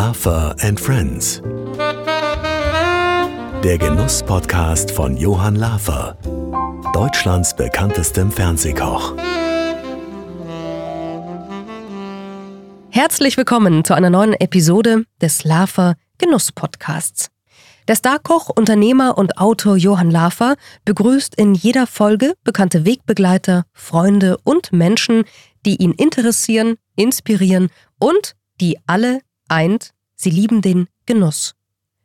Laugher and Friends. Der Genuss-Podcast von Johann Lafer, Deutschlands bekanntestem Fernsehkoch. Herzlich willkommen zu einer neuen Episode des Lafer Genuss Podcasts. Der Starkoch, Unternehmer und Autor Johann Lafer begrüßt in jeder Folge bekannte Wegbegleiter, Freunde und Menschen, die ihn interessieren, inspirieren und die alle eint, sie lieben den Genuss.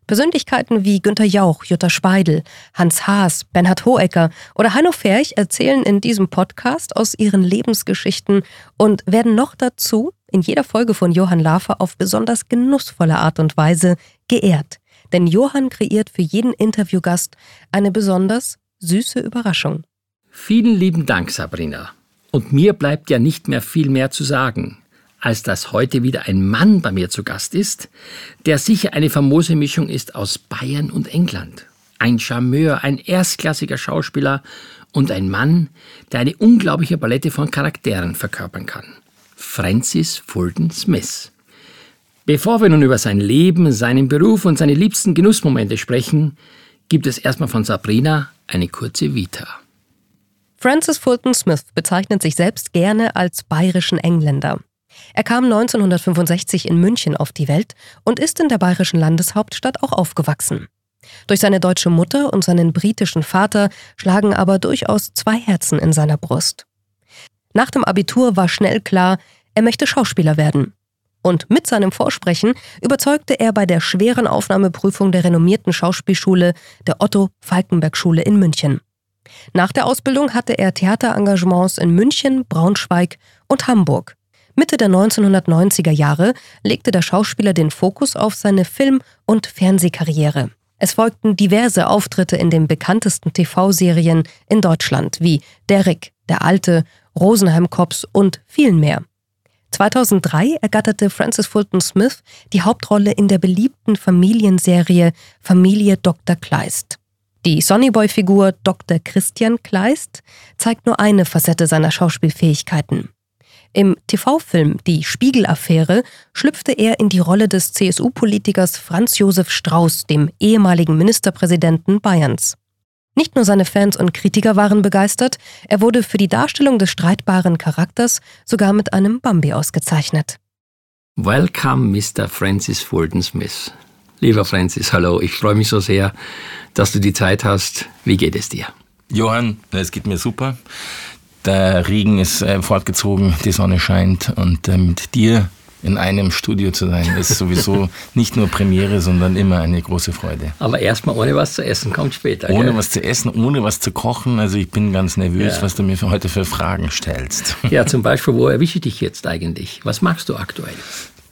Persönlichkeiten wie Günter Jauch, Jutta Speidel, Hans Haas, Bernhard Hohecker oder Hanno Ferch erzählen in diesem Podcast aus ihren Lebensgeschichten und werden noch dazu in jeder Folge von Johann Lafer auf besonders genussvolle Art und Weise geehrt. Denn Johann kreiert für jeden Interviewgast eine besonders süße Überraschung. Vielen lieben Dank, Sabrina. Und mir bleibt ja nicht mehr viel mehr zu sagen, als dass heute wieder ein Mann bei mir zu Gast ist, der sicher eine famose Mischung ist aus Bayern und England. Ein Charmeur, ein erstklassiger Schauspieler und ein Mann, der eine unglaubliche Palette von Charakteren verkörpern kann. Francis Fulton Smith. Bevor wir nun über sein Leben, seinen Beruf und seine liebsten Genussmomente sprechen, gibt es erstmal von Sabrina eine kurze Vita. Francis Fulton Smith bezeichnet sich selbst gerne als bayerischen Engländer. Er kam 1965 in München auf die Welt und ist in der bayerischen Landeshauptstadt auch aufgewachsen. Durch seine deutsche Mutter und seinen britischen Vater schlagen aber durchaus zwei Herzen in seiner Brust. Nach dem Abitur war schnell klar, er möchte Schauspieler werden. Und mit seinem Vorsprechen überzeugte er bei der schweren Aufnahmeprüfung der renommierten Schauspielschule der Otto Falkenberg Schule in München. Nach der Ausbildung hatte er Theaterengagements in München, Braunschweig und Hamburg. Mitte der 1990er Jahre legte der Schauspieler den Fokus auf seine Film- und Fernsehkarriere. Es folgten diverse Auftritte in den bekanntesten TV-Serien in Deutschland wie Derrick, Der Alte, Rosenheim Cops und vielen mehr. 2003 ergatterte Francis Fulton Smith die Hauptrolle in der beliebten Familienserie Familie Dr. Kleist. Die Sonnyboy-Figur Dr. Christian Kleist zeigt nur eine Facette seiner Schauspielfähigkeiten. Im TV-Film Die Spiegel-Affäre schlüpfte er in die Rolle des CSU-Politikers Franz Josef Strauß, dem ehemaligen Ministerpräsidenten Bayerns. Nicht nur seine Fans und Kritiker waren begeistert, er wurde für die Darstellung des streitbaren Charakters sogar mit einem Bambi ausgezeichnet. Welcome, Mr. Francis Fulton Smith. Lieber Francis, hallo, ich freue mich so sehr, dass du die Zeit hast. Wie geht es dir? Johann, es geht mir super. Der Regen ist äh, fortgezogen, die Sonne scheint und äh, mit dir in einem Studio zu sein, ist sowieso nicht nur Premiere, sondern immer eine große Freude. Aber erstmal ohne was zu essen, kommt später. Ohne gell? was zu essen, ohne was zu kochen. Also ich bin ganz nervös, Ja. was du mir für heute für Fragen stellst. Ja, zum Beispiel, wo erwische ich dich jetzt eigentlich? Was magst du aktuell?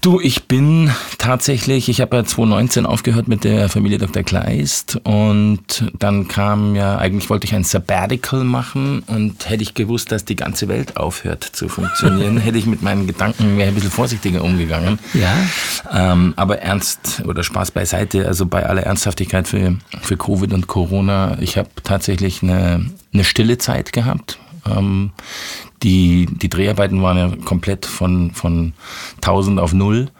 Du, ich bin tatsächlich, ich habe ja 2019 aufgehört mit der Familie Dr. Kleist und dann kam ja, eigentlich wollte ich ein Sabbatical machen und hätte ich gewusst, dass die ganze Welt aufhört zu funktionieren, hätte ich mit meinen Gedanken wäre ein bisschen vorsichtiger umgegangen. Ja. Ähm, aber ernst oder Spaß beiseite, also bei aller Ernsthaftigkeit für, für Covid und Corona, ich habe tatsächlich eine, eine stille Zeit gehabt. Ähm, die, die Dreharbeiten waren ja komplett von, von 1000 auf null.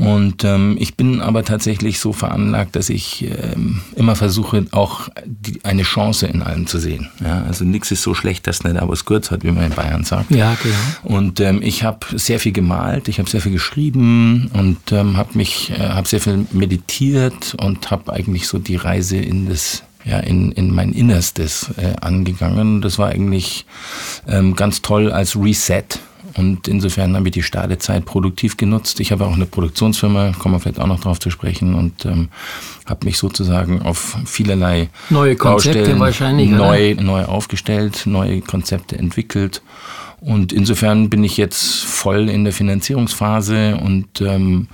Und ähm, ich bin aber tatsächlich so veranlagt, dass ich ähm, immer versuche, auch die, eine Chance in allem zu sehen. Ja, also nichts ist so schlecht, dass nicht aber es kurz hat, wie man in Bayern sagt. Ja, genau. Und ähm, ich habe sehr viel gemalt, ich habe sehr viel geschrieben und ähm, habe mich, äh, habe sehr viel meditiert und habe eigentlich so die Reise in das ja, in, in mein Innerstes äh, angegangen. Das war eigentlich ähm, ganz toll als Reset. Und insofern habe ich die Startezeit produktiv genutzt. Ich habe auch eine Produktionsfirma, kommen wir vielleicht auch noch drauf zu sprechen, und ähm, habe mich sozusagen auf vielerlei Neue Konzepte wahrscheinlich, oder? neu, neu aufgestellt, neue Konzepte entwickelt. Und insofern bin ich jetzt voll in der Finanzierungsphase und ähm,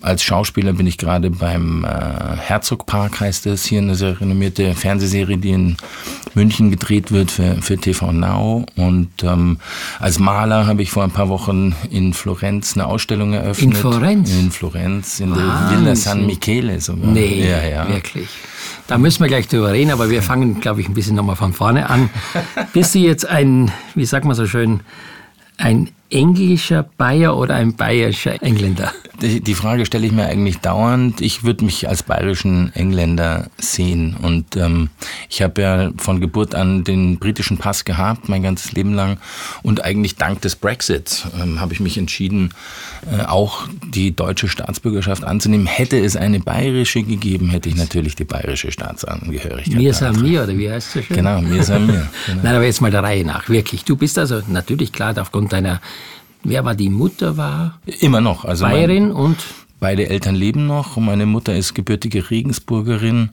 als Schauspieler bin ich gerade beim äh, Herzogpark, heißt es, hier eine sehr renommierte Fernsehserie, die in München gedreht wird für, für TV Now. Und ähm, als Maler habe ich vor ein paar Wochen in Florenz eine Ausstellung eröffnet. In Florenz? In Florenz, in der Wahnsinn. Villa San Michele sogar. Nee, ja, ja. wirklich. Da müssen wir gleich drüber reden, aber wir fangen, glaube ich, ein bisschen nochmal von vorne an. Bist du jetzt ein, wie sagt man so schön, ein englischer Bayer oder ein bayerischer Engländer? die Frage stelle ich mir eigentlich dauernd. Ich würde mich als bayerischen Engländer sehen. Und ähm, ich habe ja von Geburt an den britischen Pass gehabt, mein ganzes Leben lang. Und eigentlich dank des Brexits ähm, habe ich mich entschieden, äh, auch die deutsche Staatsbürgerschaft anzunehmen. Hätte es eine bayerische gegeben, hätte ich natürlich die bayerische Staatsangehörigkeit. Mir san mir, oder wie heißt es schön? Genau, mir san mir. Genau. Nein, aber jetzt mal der Reihe nach, wirklich. Du bist also natürlich klar aufgrund deiner Wer war die Mutter war? Immer noch. Also Bayerin und? Beide Eltern leben noch meine Mutter ist gebürtige Regensburgerin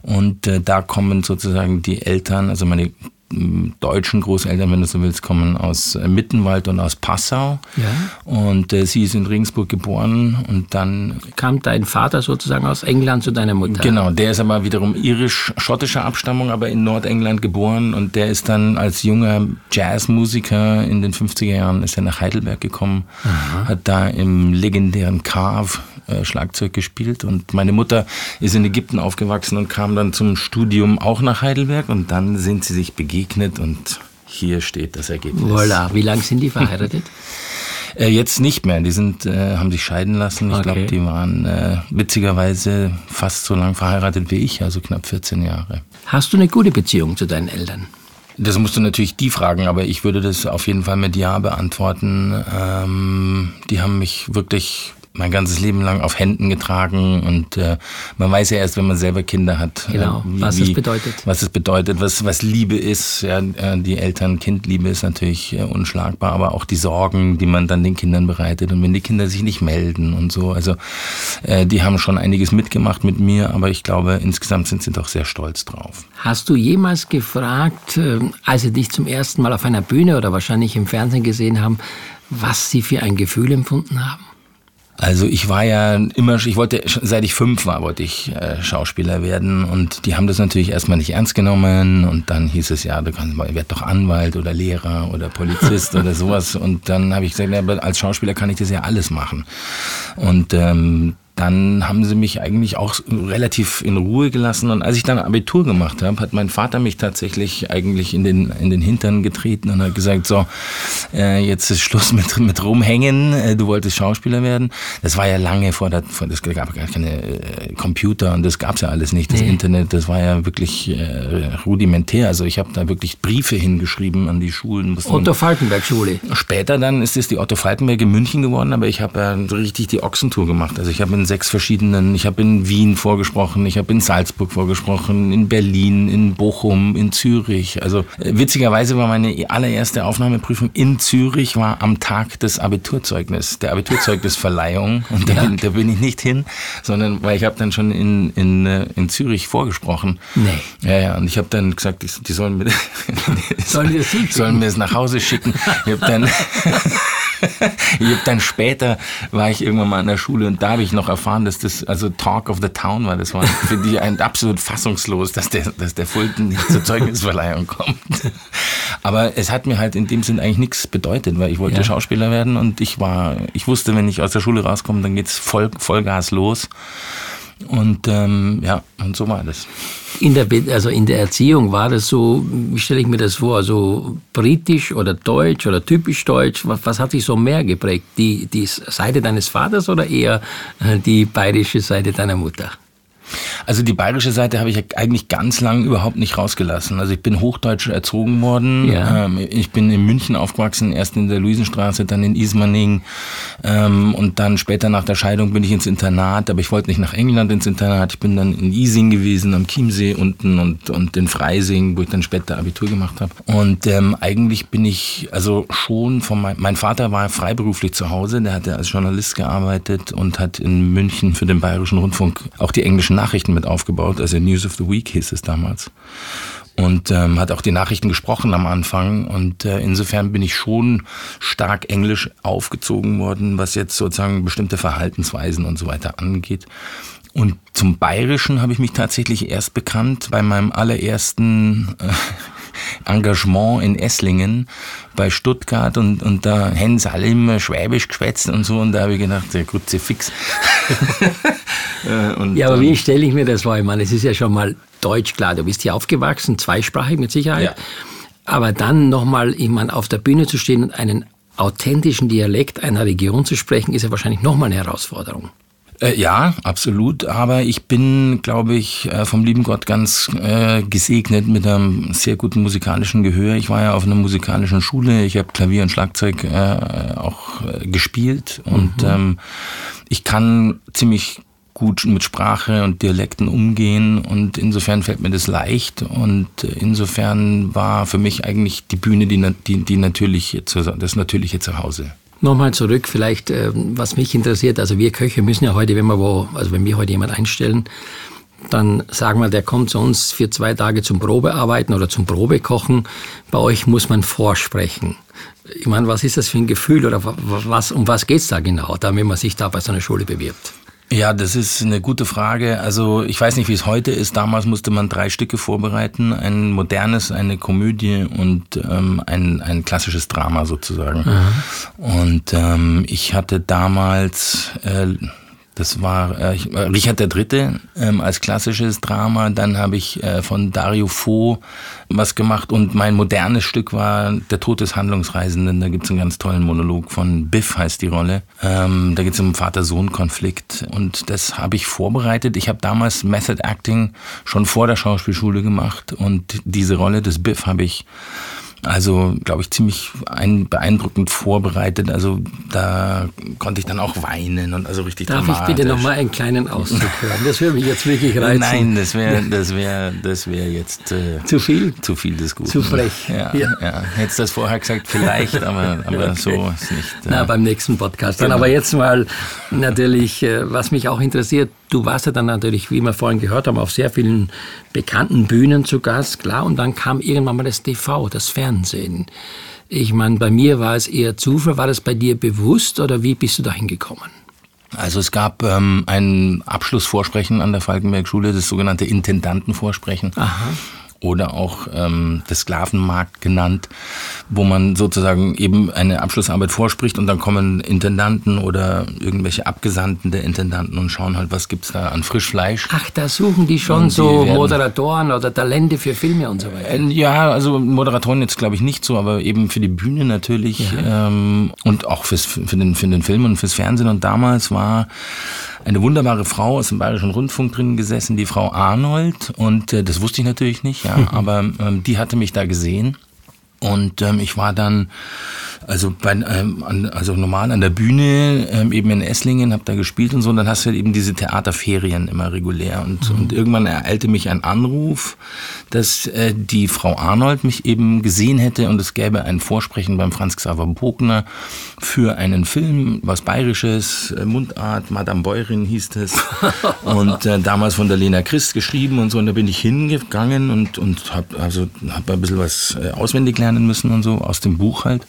und äh, da kommen sozusagen die Eltern, also meine deutschen Großeltern, wenn du so willst, kommen aus äh, Mittenwald und aus Passau. Ja. Und äh, sie ist in Regensburg geboren und dann. Kam dein Vater sozusagen aus England zu deiner Mutter? Genau, der ist aber wiederum irisch-schottischer Abstammung, aber in Nordengland geboren und der ist dann als junger Jazzmusiker in den 50er Jahren ist er nach Heidelberg gekommen, Aha. hat da im legendären Carve äh, Schlagzeug gespielt und meine Mutter ist in Ägypten aufgewachsen und kam dann zum Studium auch nach Heidelberg und dann sind sie sich begegnet und hier steht das Ergebnis. Voilà. Wie lange sind die verheiratet? Äh, jetzt nicht mehr. Die sind, äh, haben sich scheiden lassen. Ich okay. glaube, die waren äh, witzigerweise fast so lang verheiratet wie ich, also knapp 14 Jahre. Hast du eine gute Beziehung zu deinen Eltern? Das musst du natürlich die fragen, aber ich würde das auf jeden Fall mit Ja beantworten. Ähm, die haben mich wirklich mein ganzes Leben lang auf Händen getragen und äh, man weiß ja erst, wenn man selber Kinder hat, äh, genau, äh, wie, was es bedeutet, was es bedeutet, was was Liebe ist. Ja, äh, die Eltern-Kind-Liebe ist natürlich äh, unschlagbar, aber auch die Sorgen, die man dann den Kindern bereitet und wenn die Kinder sich nicht melden und so. Also äh, die haben schon einiges mitgemacht mit mir, aber ich glaube insgesamt sind sie doch sehr stolz drauf. Hast du jemals gefragt, äh, als sie dich zum ersten Mal auf einer Bühne oder wahrscheinlich im Fernsehen gesehen haben, was sie für ein Gefühl empfunden haben? Also ich war ja immer, ich wollte, seit ich fünf war, wollte ich äh, Schauspieler werden und die haben das natürlich erstmal nicht ernst genommen und dann hieß es ja, du kannst mal, werd doch Anwalt oder Lehrer oder Polizist oder sowas und dann habe ich gesagt, ja, als Schauspieler kann ich das ja alles machen. Und ähm, dann haben sie mich eigentlich auch relativ in Ruhe gelassen. Und als ich dann Abitur gemacht habe, hat mein Vater mich tatsächlich eigentlich in den, in den Hintern getreten und hat gesagt, so, äh, jetzt ist Schluss mit, mit rumhängen, äh, du wolltest Schauspieler werden. Das war ja lange vor, der, vor das gab gar keine äh, Computer und das gab's ja alles nicht, das nee. Internet, das war ja wirklich äh, rudimentär. Also ich habe da wirklich Briefe hingeschrieben an die Schulen. Otto Falkenberg Schule. Später dann ist es die Otto Falkenberg in München geworden, aber ich habe ja richtig die Ochsentour gemacht. Also ich habe sechs verschiedenen, ich habe in Wien vorgesprochen, ich habe in Salzburg vorgesprochen, in Berlin, in Bochum, in Zürich. Also äh, witzigerweise war meine allererste Aufnahmeprüfung in Zürich war am Tag des Abiturzeugnisses, der Abiturzeugnisverleihung. Und da, ja. bin, da bin ich nicht hin, sondern weil ich habe dann schon in, in, äh, in Zürich vorgesprochen. Nee. Ja, ja, und ich habe dann gesagt, die, die sollen mir, sollen, sollen mir das nach Hause schicken. Ich habe dann ich hab dann später war ich irgendwann mal in der Schule und da habe ich noch erfahren, dass das also Talk of the Town war. Das war für die ein absolut fassungslos, dass der, dass der Fulton nicht zur Zeugnisverleihung kommt. Aber es hat mir halt in dem Sinn eigentlich nichts bedeutet, weil ich wollte ja. Schauspieler werden und ich war, ich wusste, wenn ich aus der Schule rauskomme, dann geht's voll, Vollgas los. Und ähm, ja, und so war das. In der, also in der Erziehung war das so, wie stelle ich mir das vor, so britisch oder deutsch oder typisch deutsch? Was, was hat sich so mehr geprägt? Die, die Seite deines Vaters oder eher äh, die bayerische Seite deiner Mutter? Also die bayerische Seite habe ich eigentlich ganz lang überhaupt nicht rausgelassen. Also ich bin hochdeutsch erzogen worden. Ja. Ähm, ich bin in München aufgewachsen, erst in der Luisenstraße, dann in Ismaning ähm, und dann später nach der Scheidung bin ich ins Internat, aber ich wollte nicht nach England ins Internat. Ich bin dann in Ising gewesen, am Chiemsee unten und, und in Freising, wo ich dann später Abitur gemacht habe. Und ähm, eigentlich bin ich also schon von mein, mein Vater war freiberuflich zu Hause, der hatte als Journalist gearbeitet und hat in München für den Bayerischen Rundfunk auch die englischen Nachrichten mit aufgebaut, also News of the Week hieß es damals. Und ähm, hat auch die Nachrichten gesprochen am Anfang. Und äh, insofern bin ich schon stark englisch aufgezogen worden, was jetzt sozusagen bestimmte Verhaltensweisen und so weiter angeht. Und zum Bayerischen habe ich mich tatsächlich erst bekannt bei meinem allerersten äh, Engagement in Esslingen bei Stuttgart und, und da haben sie alle immer Schwäbisch geschwätzt und so und da habe ich gedacht, der Grütze fix. und, ja, aber wie stelle ich mir das vor? Ich meine, es ist ja schon mal Deutsch, klar, du bist hier aufgewachsen, zweisprachig mit Sicherheit. Ja. Aber dann nochmal, ich meine, auf der Bühne zu stehen und einen authentischen Dialekt einer Region zu sprechen, ist ja wahrscheinlich nochmal eine Herausforderung. Äh, ja, absolut. Aber ich bin, glaube ich, äh, vom lieben Gott ganz äh, gesegnet mit einem sehr guten musikalischen Gehör. Ich war ja auf einer musikalischen Schule. Ich habe Klavier und Schlagzeug äh, auch äh, gespielt und mhm. ähm, ich kann ziemlich gut mit Sprache und Dialekten umgehen und insofern fällt mir das leicht und insofern war für mich eigentlich die Bühne die, die, die natürliche, das natürliche Zuhause. Nochmal zurück, vielleicht, äh, was mich interessiert. Also wir Köche müssen ja heute, wenn wir wo, also wenn wir heute jemand einstellen, dann sagen wir, der kommt zu uns für zwei Tage zum Probearbeiten oder zum Probekochen. Bei euch muss man vorsprechen. Ich meine, was ist das für ein Gefühl oder was, um was geht es da genau, damit man sich da bei so einer Schule bewirbt? Ja, das ist eine gute Frage. Also ich weiß nicht, wie es heute ist. Damals musste man drei Stücke vorbereiten. Ein modernes, eine Komödie und ähm, ein, ein klassisches Drama sozusagen. Mhm. Und ähm, ich hatte damals... Äh, das war äh, äh, Richard III. Ähm, als klassisches Drama. Dann habe ich äh, von Dario Fo was gemacht und mein modernes Stück war Der Tod des Handlungsreisenden. Da gibt es einen ganz tollen Monolog von Biff heißt die Rolle. Ähm, da geht es um Vater-Sohn-Konflikt und das habe ich vorbereitet. Ich habe damals Method Acting schon vor der Schauspielschule gemacht und diese Rolle des Biff habe ich also, glaube ich, ziemlich ein, beeindruckend vorbereitet. Also da konnte ich dann auch weinen und also richtig Darf dramatisch. ich bitte nochmal einen kleinen Auszug hören? Das würde mich jetzt wirklich reizen. Nein, das wäre das wär, das wär jetzt äh, zu viel. Zu viel des Guten. Zu frech. Ja, ja. ja. Hättest das vorher gesagt, vielleicht, aber, aber okay. so ist nicht. Äh, Na, beim nächsten Podcast. Dann genau. aber jetzt mal natürlich, äh, was mich auch interessiert, du warst ja dann natürlich, wie wir vorhin gehört haben, auf sehr vielen bekannten Bühnen zu Gast, klar. Und dann kam irgendwann mal das TV, das Fernsehen. Ich meine, bei mir war es eher Zufall. War das bei dir bewusst oder wie bist du da hingekommen? Also es gab ähm, ein Abschlussvorsprechen an der Falkenberg-Schule, das sogenannte Intendantenvorsprechen. Aha oder auch ähm, das Sklavenmarkt genannt, wo man sozusagen eben eine Abschlussarbeit vorspricht und dann kommen Intendanten oder irgendwelche Abgesandten der Intendanten und schauen halt, was gibt's da an Frischfleisch. Ach, da suchen die schon die so Moderatoren oder Talente für Filme und so weiter. Äh, ja, also Moderatoren jetzt glaube ich nicht so, aber eben für die Bühne natürlich ja. ähm, und auch fürs, für, den, für den Film und fürs Fernsehen. Und damals war eine wunderbare Frau aus dem Bayerischen Rundfunk drin gesessen, die Frau Arnold. Und äh, das wusste ich natürlich nicht, ja, aber ähm, die hatte mich da gesehen. Und ähm, ich war dann also, bei, ähm, an, also normal an der Bühne, ähm, eben in Esslingen, habe da gespielt und so. Und dann hast du halt eben diese Theaterferien immer regulär. Und, mhm. und irgendwann ereilte mich ein Anruf, dass äh, die Frau Arnold mich eben gesehen hätte und es gäbe ein Vorsprechen beim Franz Xaver Bogner für einen Film, was Bayerisches, äh, Mundart, Madame Bäuerin hieß es. und äh, damals von der Lena Christ geschrieben und so. Und da bin ich hingegangen und, und habe also, hab ein bisschen was äh, auswendig lernen müssen und so, aus dem Buch halt.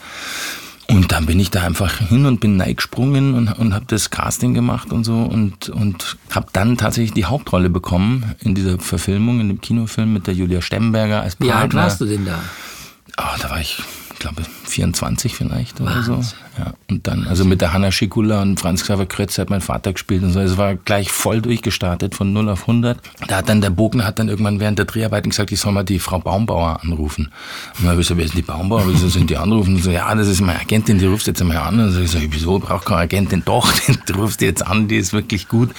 Und dann bin ich da einfach hin und bin gesprungen und, und habe das Casting gemacht und so und, und habe dann tatsächlich die Hauptrolle bekommen in dieser Verfilmung, in dem Kinofilm mit der Julia Stemberger als Partner. Wie alt warst du denn da? Oh, da war ich, glaube 24 vielleicht oder Wahnsinn. so. Ja, und dann, also mit der Hanna Schikula und Franz Xaver Krötz hat mein Vater gespielt und so. Es war gleich voll durchgestartet von 0 auf 100. Da hat dann der Bogner hat dann irgendwann während der Dreharbeiten gesagt, ich soll mal die Frau Baumbauer anrufen. Und dann habe ich gesagt, wer ist die Baumbauer? Wieso sind die anrufen? Und so, ja, das ist meine Agentin, die rufst jetzt einmal an. Und so, ich so, wieso braucht keine Agentin? Doch, du rufst die jetzt an, die ist wirklich gut.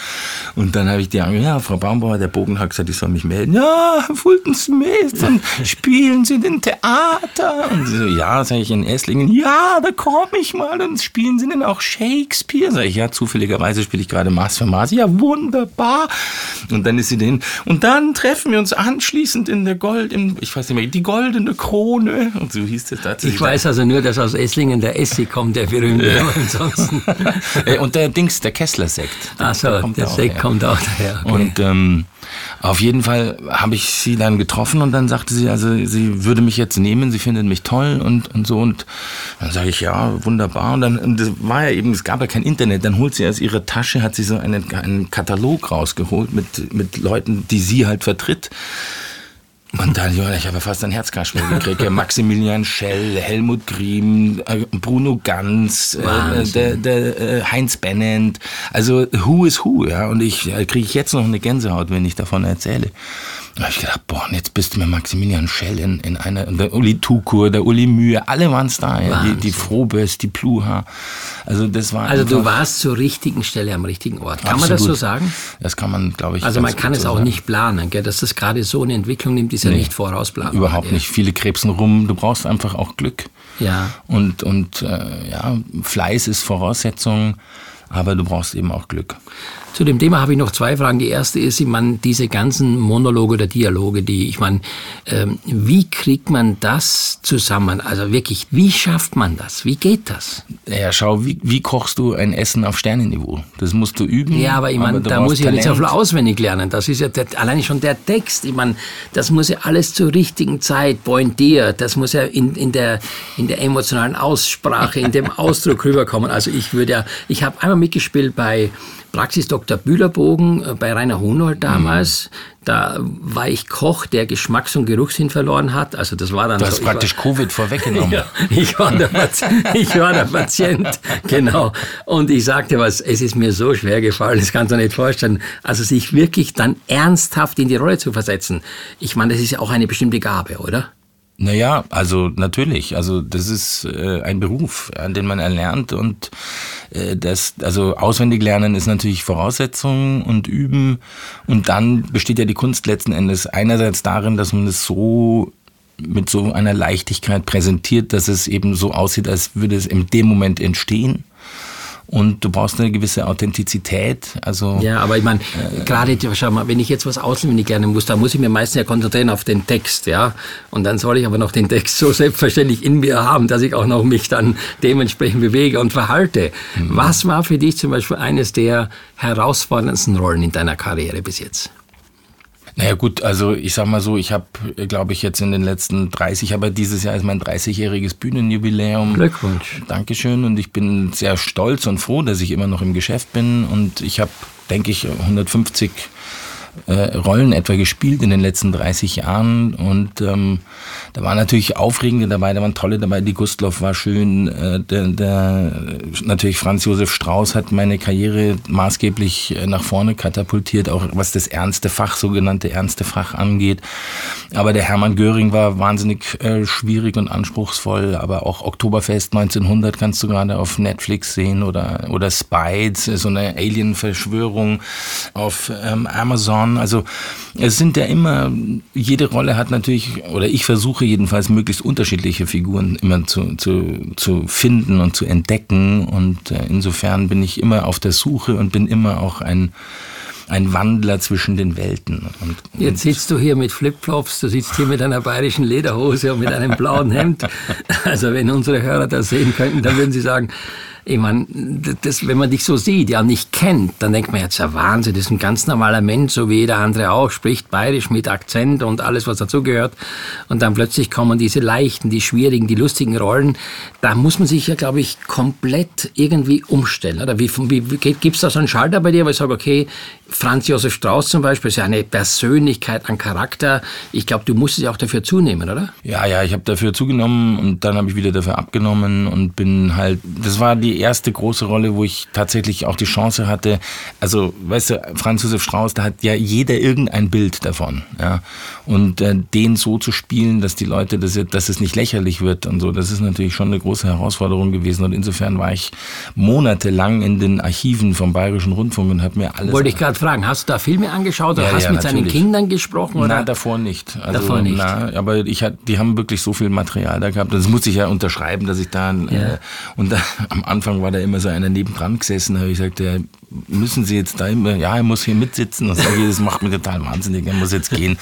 Und dann habe ich die angerufen, ja, Frau Baumbauer, der Bogen hat gesagt, ich soll mich melden. Ja, Fulton Smith, und spielen Sie den Theater? Und so, ja, sage ich in Esslingen, ja, da komme ich mal und spielen Sie denn auch Shakespeare? Sag ich, ja, zufälligerweise spiele ich gerade Maß für Maß. Ja, wunderbar. Und dann ist sie den, und dann treffen wir uns anschließend in der Gold, im, ich weiß nicht mehr, die goldene Krone. Und so hieß das da. Ich weiß also nur, dass aus Esslingen der Essig kommt, der berühmte, ja. ansonsten. und der Dings, der Kessler-Sekt. Ach so, der, der Sekt kommt auch daher. Okay. Und, ähm, auf jeden Fall habe ich sie dann getroffen und dann sagte sie, also sie würde mich jetzt nehmen, sie findet mich toll und, und so. Und dann sage ich, ja, wunderbar. Und dann und das war ja eben, es gab ja kein Internet. Dann holt sie aus ihrer Tasche, hat sie so einen, einen Katalog rausgeholt mit, mit Leuten, die sie halt vertritt. Und dann, ja, ich habe fast ein Herzkasperl gekriegt. Maximilian Schell, Helmut Griem, äh, Bruno Ganz, äh, der, der äh, Heinz Bennent. Also who is who, ja. Und ich äh, kriege jetzt noch eine Gänsehaut, wenn ich davon erzähle. Da habe ich gedacht, boah, jetzt bist du mit Maximilian Schell in, in einer, der Uli Tukur, der Uli Mühe, alle waren es da, ja, die, die Frobes, die Pluha. Also das war Also du warst zur richtigen Stelle am richtigen Ort. Kann man das so sagen? Das kann man, glaube ich. Also man kann es so auch sagen. nicht planen, gell? dass das gerade so eine Entwicklung nimmt, ist nee, ja nicht vorausplanbar. Überhaupt nicht. Viele krebsen rum. Du brauchst einfach auch Glück. Ja. Und, und äh, ja, Fleiß ist Voraussetzung, aber du brauchst eben auch Glück. Zu dem Thema habe ich noch zwei Fragen. Die erste ist, ich meine, diese ganzen Monologe oder Dialoge, die, ich meine, ähm, wie kriegt man das zusammen? Also wirklich, wie schafft man das? Wie geht das? Ja, schau, wie, wie kochst du ein Essen auf Sternenniveau? Das musst du üben. Ja, aber ich meine, da muss ich ja nicht so viel auswendig lernen. Das ist ja der, allein schon der Text. Ich meine, das muss ja alles zur richtigen Zeit pointiert. Das muss ja in, in, der, in der emotionalen Aussprache, in dem Ausdruck rüberkommen. Also ich würde ja, ich habe einmal mitgespielt bei Praxis Dr. Bühlerbogen äh, bei Rainer Hunold damals. Mhm. Da war ich Koch, der Geschmacks- und Geruchssinn verloren hat. Also das war dann. Du hast so, praktisch war, Covid vorweggenommen. ja, ich war, der ich war der Patient, genau. Und ich sagte was, es ist mir so schwer gefallen, das kannst du nicht vorstellen. Also sich wirklich dann ernsthaft in die Rolle zu versetzen. Ich meine, das ist ja auch eine bestimmte Gabe, oder? Naja, also natürlich. Also das ist äh, ein Beruf, an den man erlernt und äh, das, also auswendig lernen ist natürlich Voraussetzung und üben und dann besteht ja die Kunst letzten Endes einerseits darin, dass man es so mit so einer Leichtigkeit präsentiert, dass es eben so aussieht, als würde es in dem Moment entstehen und du brauchst eine gewisse Authentizität. Also ja, aber ich meine, äh, gerade schau mal, wenn ich jetzt was auswendig lernen muss, dann muss ich mir meistens ja konzentrieren auf den Text, ja. Und dann soll ich aber noch den Text so selbstverständlich in mir haben, dass ich auch noch mich dann dementsprechend bewege und verhalte. Mhm. Was war für dich zum Beispiel eines der herausforderndsten Rollen in deiner Karriere bis jetzt? Naja gut, also ich sag mal so, ich habe, glaube ich, jetzt in den letzten 30, aber dieses Jahr ist mein 30-jähriges Bühnenjubiläum. Glückwunsch. Dankeschön und ich bin sehr stolz und froh, dass ich immer noch im Geschäft bin und ich habe, denke ich, 150 äh, Rollen etwa gespielt in den letzten 30 Jahren und ähm, da waren natürlich Aufregende dabei, da waren tolle dabei. Die Gustloff war schön, äh, der, der, natürlich Franz Josef Strauß hat meine Karriere maßgeblich äh, nach vorne katapultiert, auch was das ernste Fach, sogenannte ernste Fach angeht. Aber der Hermann Göring war wahnsinnig äh, schwierig und anspruchsvoll, aber auch Oktoberfest 1900 kannst du gerade auf Netflix sehen oder, oder Spides, so eine Alien-Verschwörung auf ähm, Amazon Jahren. Also es sind ja immer, jede Rolle hat natürlich, oder ich versuche jedenfalls möglichst unterschiedliche Figuren immer zu, zu, zu finden und zu entdecken. Und äh, insofern bin ich immer auf der Suche und bin immer auch ein ein Wandler zwischen den Welten. Und, und Jetzt sitzt du hier mit Flipflops, du sitzt hier mit einer bayerischen Lederhose und mit einem blauen Hemd. Also wenn unsere Hörer das sehen könnten, dann würden sie sagen, ich meine, das, wenn man dich so sieht, ja nicht kennt, dann denkt man jetzt, ja Wahnsinn, das ist ein ganz normaler Mensch, so wie jeder andere auch, spricht bayerisch mit Akzent und alles, was dazugehört. Und dann plötzlich kommen diese leichten, die schwierigen, die lustigen Rollen. Da muss man sich ja, glaube ich, komplett irgendwie umstellen. Oder wie, wie gibt es da so einen Schalter bei dir, wo ich sage, okay, Franz Josef Strauß zum Beispiel ist ja eine Persönlichkeit, ein Charakter. Ich glaube, du musstest ja auch dafür zunehmen, oder? Ja, ja, ich habe dafür zugenommen und dann habe ich wieder dafür abgenommen und bin halt, das war die erste große Rolle, wo ich tatsächlich auch die Chance hatte. Also, weißt du, Franz Josef Strauß, da hat ja jeder irgendein Bild davon. Ja? Und äh, den so zu spielen, dass die Leute, dass, dass es nicht lächerlich wird und so, das ist natürlich schon eine große Herausforderung gewesen. Und insofern war ich monatelang in den Archiven vom Bayerischen Rundfunk und habe mir alles. Wollte ich gerade fragen, hast du da Filme angeschaut oder ja, hast du ja, mit natürlich. seinen Kindern gesprochen? Oder? Nein, davor nicht. Also, davor nicht. Na, aber ich hat, die haben wirklich so viel Material da gehabt. Das muss ich ja unterschreiben, dass ich da. Ja. Äh, und da, am Anfang war da immer so einer nebendran gesessen. Da habe ich gesagt, ja, müssen Sie jetzt da immer, ja, er muss hier mitsitzen. Und sage ich, das macht mir total wahnsinnig, er muss jetzt gehen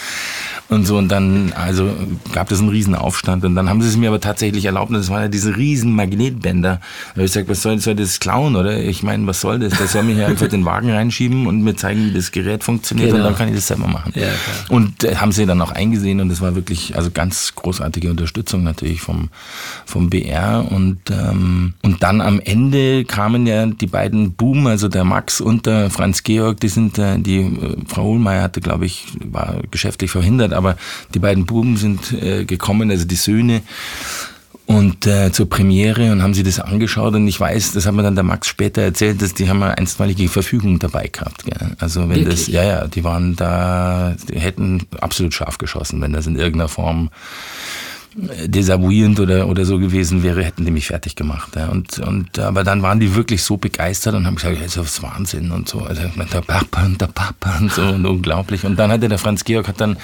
und so. Und dann, also gab es einen riesen Aufstand. Und dann haben sie es mir aber tatsächlich erlaubt. Und das waren ja diese riesen Magnetbänder. Da habe ich gesagt, was soll, soll das klauen, oder? Ich meine, was soll das? Der soll mir hier einfach den Wagen reinschieben und mir zeigen, wie das Gerät funktioniert. Genau. Und dann kann ich das selber machen. Ja, und äh, haben sie dann auch eingesehen. Und das war wirklich, also ganz großartige Unterstützung natürlich vom, vom BR. Und, ähm, und dann am Ende kamen ja die beiden Boom, also der Max und der Franz Georg, die sind, äh, die äh, Frau Hohlmeier hatte, glaube ich, war geschäftlich verhindert, aber die beiden Buben sind äh, gekommen, also die Söhne. und äh, zur Premiere und haben sie das angeschaut und ich weiß, das hat mir dann der Max später erzählt, dass die haben eine einstweilige Verfügung dabei gehabt. Gell? Also wenn Wirklich? das, ja, ja, die waren da, die hätten absolut scharf geschossen, wenn das in irgendeiner Form desavouierend oder, oder so gewesen wäre, hätten die mich fertig gemacht. Ja. Und, und, aber dann waren die wirklich so begeistert und haben gesagt, das ist Wahnsinn und so. Also, der Papa und der Papa und so und unglaublich. Und dann hatte der Franz Georg hat dann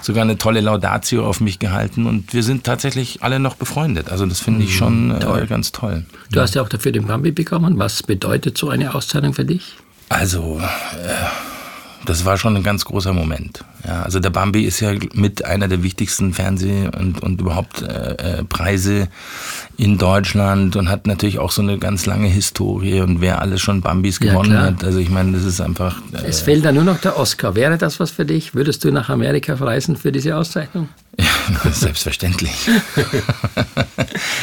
sogar eine tolle Laudatio auf mich gehalten und wir sind tatsächlich alle noch befreundet. Also das finde ich schon äh, ganz toll. Du hast ja auch dafür den Bambi bekommen. Was bedeutet so eine Auszeichnung für dich? Also, äh, das war schon ein ganz großer Moment. Ja, also der Bambi ist ja mit einer der wichtigsten Fernseh- und, und überhaupt äh, äh, Preise in Deutschland und hat natürlich auch so eine ganz lange Historie und wer alles schon Bambis Ja, gewonnen klar. hat. Also ich meine, das ist einfach. Äh, Es fehlt da nur noch der Oscar. Wäre das was für dich? Würdest du nach Amerika reisen für diese Auszeichnung? selbstverständlich.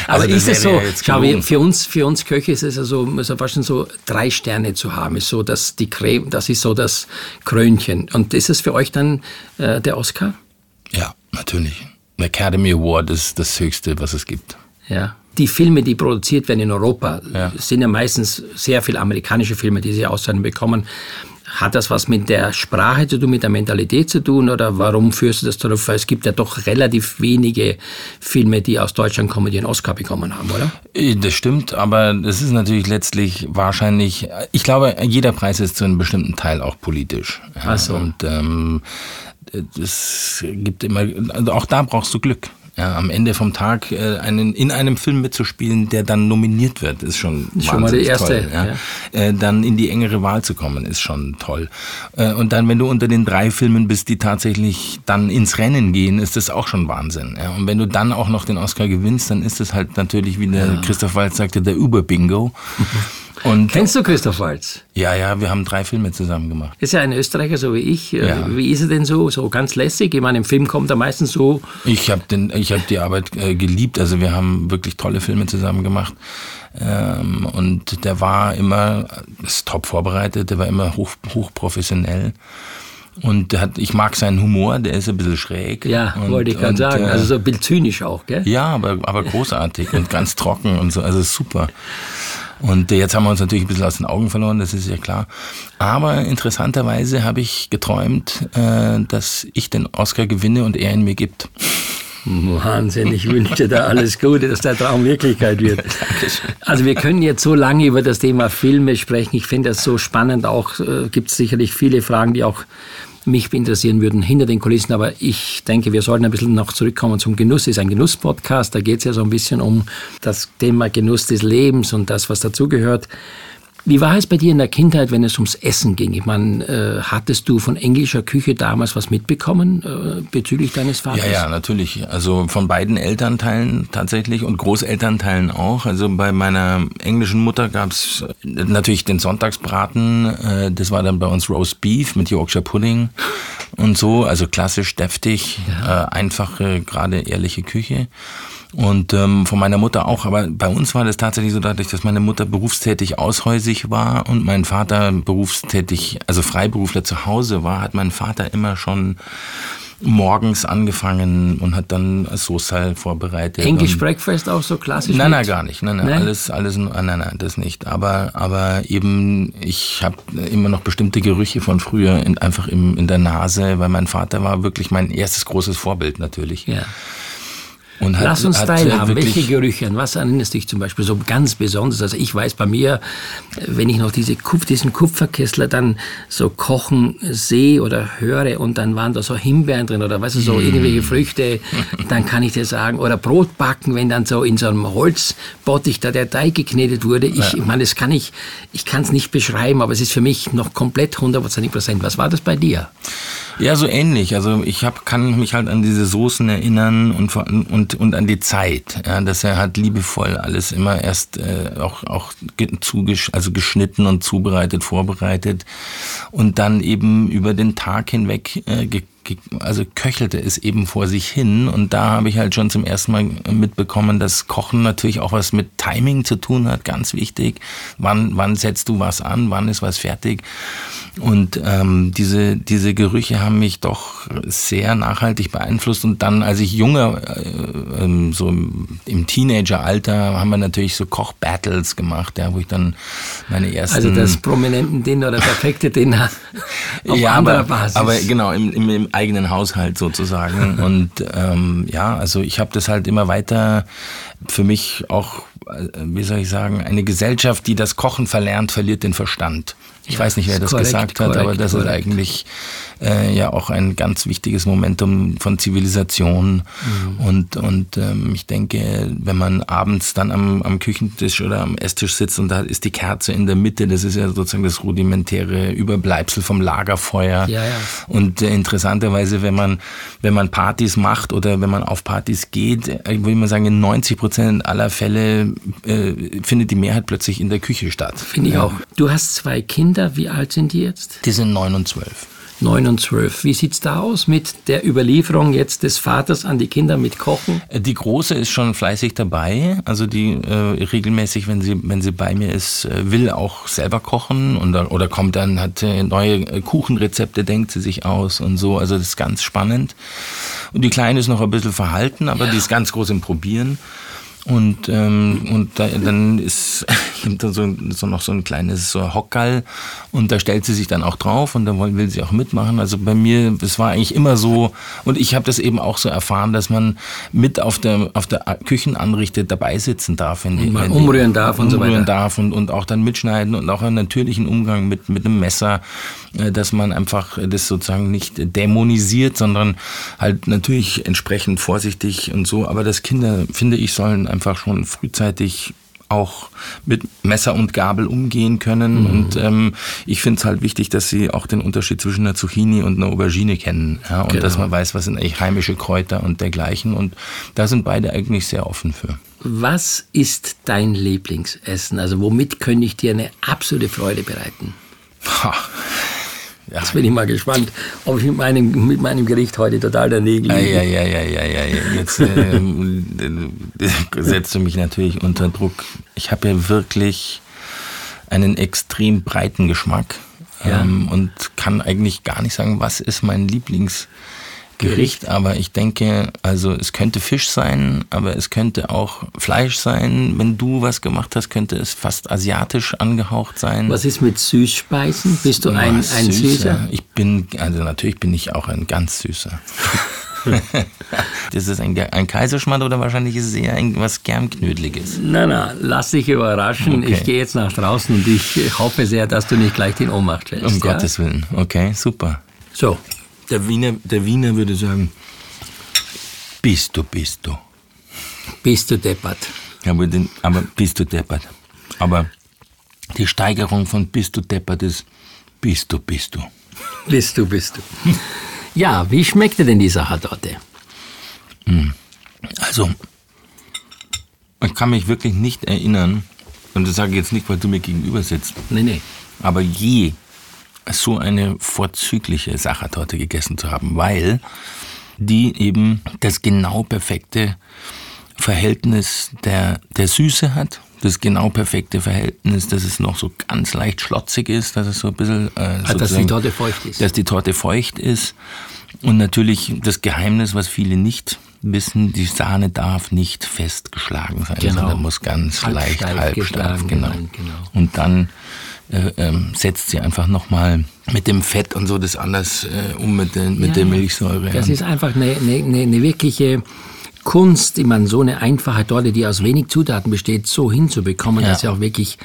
Aber Also ist es so, ja schau, für uns, für uns Köche ist es ja so, muss man fast schon so drei Sterne zu haben, ist so dass die Creme, das ist so das Krönchen. Und ist es für euch dann äh, der Oscar? Ja, natürlich. Der Academy Award ist das Höchste, was es gibt. Ja. Die Filme, die produziert werden in Europa, Ja. sind ja meistens sehr viel amerikanische Filme, die diese Auszeichnung bekommen. Hat das was mit der Sprache zu tun, mit der Mentalität zu tun oder warum führst du das darauf? Weil es gibt ja doch relativ wenige Filme, die aus Deutschland kommen, die einen Oscar bekommen haben, oder? Äh, Das stimmt, aber das ist natürlich letztlich wahrscheinlich, ich glaube, jeder Preis ist zu einem bestimmten Teil auch politisch. Ja, Ach so. Und ähm, es gibt immer, also auch da brauchst du Glück. Ja, am Ende vom Tag äh, einen, in einem Film mitzuspielen, der dann nominiert wird, ist schon, Schon mal wahnsinnig erste, Toll, ja. Äh, dann in die engere Wahl zu kommen, ist schon toll. Äh, und dann, wenn du unter den drei Filmen bist, die tatsächlich dann ins Rennen gehen, ist das auch schon Wahnsinn. Ja. Und wenn du dann auch noch den Oscar gewinnst, dann ist das halt natürlich, wie der Christoph Waltz sagte, der Über-Bingo. Und Kennst du Christoph Waltz? ja, ja, wir haben drei Filme zusammen gemacht. Ist ja ein Österreicher, so wie ich. Äh, Ja. Wie ist er denn so? So ganz lässig? Ich meine, im Film kommt er meistens so. Ich habe habe die Arbeit äh, geliebt. Also wir haben wirklich tolle Filme zusammen gemacht. Ähm, und der war immer, ist top vorbereitet. Der war immer hoch, hochprofessionell. Und hat, ich mag seinen Humor. Der ist ein bisschen schräg. Ja, und, wollte ich gerade sagen. äh, Also so ein bisschen zynisch auch, gell? ja, aber, aber großartig und ganz trocken und so, also super. Und jetzt haben wir uns natürlich ein bisschen aus den Augen verloren, das ist ja klar. Aber interessanterweise habe ich geträumt, äh, dass ich den Oscar gewinne und er ihn mir gibt. Wahnsinn, ich wünsche dir da alles Gute, dass der Traum Wirklichkeit wird. Also wir können jetzt so lange über das Thema Filme sprechen. Ich finde das so spannend. Auch äh, gibt es sicherlich viele Fragen, die auch mich interessieren würden hinter den Kulissen. Aber ich denke, wir sollten ein bisschen noch zurückkommen zum Genuss. Es ist ein Genuss-Podcast. Da geht es ja so ein bisschen um das Thema Genuss des Lebens und das, was dazugehört. Wie war es bei dir in der Kindheit, wenn es ums Essen ging? Ich meine, äh, hattest du von englischer Küche damals was mitbekommen äh, bezüglich deines Vaters? Ja, ja, natürlich. Also von beiden Elternteilen tatsächlich und Großelternteilen auch. Also bei meiner englischen Mutter gab's natürlich den Sonntagsbraten. äh, Das war dann bei uns Roast Beef mit Yorkshire Pudding und so. Also klassisch deftig, äh, einfache, gerade ehrliche Küche. Und ähm, von meiner Mutter auch, aber bei uns war das tatsächlich so dadurch, dass meine Mutter berufstätig aushäusig war und mein Vater berufstätig, also Freiberufler zu Hause war, hat mein Vater immer schon morgens angefangen und hat dann Soße vorbereitet. English und Breakfast auch so klassisch? Nein, nein, gar nicht. Nein, nein, Nein? alles, alles, nein, nein, nein, das nicht. Aber, aber eben, ich habe immer noch bestimmte Gerüche von früher in, einfach im, in der Nase, weil mein Vater war wirklich mein erstes großes Vorbild natürlich. Ja. Und hat, Lass uns teilhaben. Welche Gerüche, an was erinnerst du dich zum Beispiel so ganz besonders? Also ich weiß bei mir, wenn ich noch diese Kupf, diesen Kupferkessler dann so kochen sehe oder höre und dann waren da so Himbeeren drin oder weißt du, Mm. so irgendwelche Früchte, dann kann ich dir sagen, oder Brot backen, wenn dann so in so einem Holzbottich da der Teig geknetet wurde. Ich, ich meine, das kann ich, ich kann es nicht beschreiben, aber es ist für mich noch komplett hundertprozentig präsent. Was war das bei dir? Ja, so ähnlich. Also ich hab, kann mich halt an diese Soßen erinnern und, und, und an die Zeit, ja, dass er halt liebevoll alles immer erst äh, auch, auch ge- zugesch also geschnitten und zubereitet, vorbereitet und dann eben über den Tag hinweg äh, also köchelte es eben vor sich hin. Und da habe ich halt schon zum ersten Mal mitbekommen, dass Kochen natürlich auch was mit Timing zu tun hat, ganz wichtig. Wann, wann setzt du was an, wann ist was fertig? Und ähm, diese, diese Gerüche haben mich doch sehr nachhaltig beeinflusst. Und dann, als ich junger, äh, ähm, so im Teenageralter, haben wir natürlich so Kochbattles gemacht, ja, wo ich dann meine ersten... Also das prominenten Dinner oder perfekte Dinner auf ja, anderer aber, Basis. Aber genau, im, im, im eigenen Haushalt sozusagen. Und ähm, ja, also ich habe das halt immer weiter für mich auch, äh, wie soll ich sagen, eine Gesellschaft, die das Kochen verlernt, verliert den Verstand. Ich ja, weiß nicht, wer das korrekt, gesagt hat, korrekt, aber das korrekt. ist eigentlich äh, ja auch ein ganz wichtiges Momentum von Zivilisation. Mhm. Und, und ähm, ich denke, wenn man abends dann am, am Küchentisch oder am Esstisch sitzt und da ist die Kerze in der Mitte, das ist ja sozusagen das rudimentäre Überbleibsel vom Lagerfeuer. Ja, ja. Und äh, interessanterweise, wenn man, wenn man Partys macht oder wenn man auf Partys geht, äh, würde ich mal sagen, in 90 Prozent aller Fälle äh, findet die Mehrheit plötzlich in der Küche statt. Finde ich auch. Du hast zwei Kinder, wie alt sind die jetzt? Die sind neun und zwölf. 9 und 12. Wie sieht's da aus mit der Überlieferung jetzt des Vaters an die Kinder mit Kochen? Äh, die Große ist schon fleißig dabei. Also die äh, regelmäßig, wenn sie, wenn sie bei mir ist, äh, will auch selber kochen und, oder kommt dann, hat äh, neue Kuchenrezepte, denkt sie sich aus und so. Also das ist ganz spannend. Und die Kleine ist noch ein bisschen verhalten, aber ja. die ist ganz groß im Probieren. Und, ähm, und da, dann ist gibt da so, so noch so ein kleines so Hockerl und da stellt sie sich dann auch drauf und dann will sie auch mitmachen. Also bei mir, das war eigentlich immer so und ich habe das eben auch so erfahren, dass man mit auf der, auf der Küchenanrichte dabei sitzen darf. Wenn die, wenn umrühren darf und so weiter. darf und, und auch dann mitschneiden und auch einen natürlichen Umgang mit, mit einem Messer, äh, dass man einfach das sozusagen nicht dämonisiert, sondern halt natürlich entsprechend vorsichtig und so. Aber dass Kinder, finde ich, sollen einfach schon frühzeitig auch mit Messer und Gabel umgehen können. Mhm. Und ähm, ich finde es halt wichtig, dass sie auch den Unterschied zwischen einer Zucchini und einer Aubergine kennen. Ja? Und genau. dass man weiß, was sind eigentlich heimische Kräuter und dergleichen. Und da sind beide eigentlich sehr offen für. Was ist dein Lieblingsessen? Also womit könnte ich dir eine absolute Freude bereiten? Ha. Ja. Jetzt bin ich mal gespannt, ob ich mit meinem, mit meinem Gericht heute total daneben liege. Ja, ja, ja, ja, ja, ja. Jetzt äh, setzt du mich natürlich unter Druck. Ich habe ja wirklich einen extrem breiten Geschmack ja. ähm, und kann eigentlich gar nicht sagen, was ist mein Lieblings Gericht, aber ich denke, also es könnte Fisch sein, aber es könnte auch Fleisch sein. Wenn du was gemacht hast, könnte es fast asiatisch angehaucht sein. Was ist mit Süßspeisen? Bist du ein, ein Süßer? Ich bin, also natürlich bin ich auch ein ganz Süßer. das ist ein, ein Kaiserschmarrn oder wahrscheinlich ist es eher was Germknödeliges? Nein, nein, lass dich überraschen. Okay. Ich gehe jetzt nach draußen und ich hoffe sehr, dass du nicht gleich in Ohnmacht fällst. Um ja? Gottes Willen. Okay, super. So, der Wiener, der Wiener würde sagen, bist du, bist du. Bist du deppert. Ja, aber, den, aber bist du deppert. Aber die Steigerung von bist du deppert ist bist du, bist du. Bist du, bist du. Ja, wie schmeckte denn die Sachertorte? Hm. Also, ich kann mich wirklich nicht erinnern, und das sage ich jetzt nicht, weil du mir gegenüber sitzt. Nee, nee. Aber je so eine vorzügliche Sachertorte gegessen zu haben, weil die eben das genau perfekte Verhältnis der, der Süße hat, das genau perfekte Verhältnis, dass es noch so ganz leicht schlotzig ist, dass es so ein bisschen... Äh, also dass die Torte feucht ist. Dass die Torte feucht ist. Und natürlich das Geheimnis, was viele nicht wissen, die Sahne darf nicht festgeschlagen sein, genau. sondern muss ganz halb leicht halb steif, genau. genau. Und dann äh, ähm, setzt sie einfach nochmal mit dem Fett und so das anders äh, um mit, den, mit ja, der Milchsäure. Das ist einfach eine, eine, eine wirkliche Kunst, ich meine, so eine einfache Torte, die aus wenig Zutaten besteht, so hinzubekommen, ja. dass sie auch wirklich,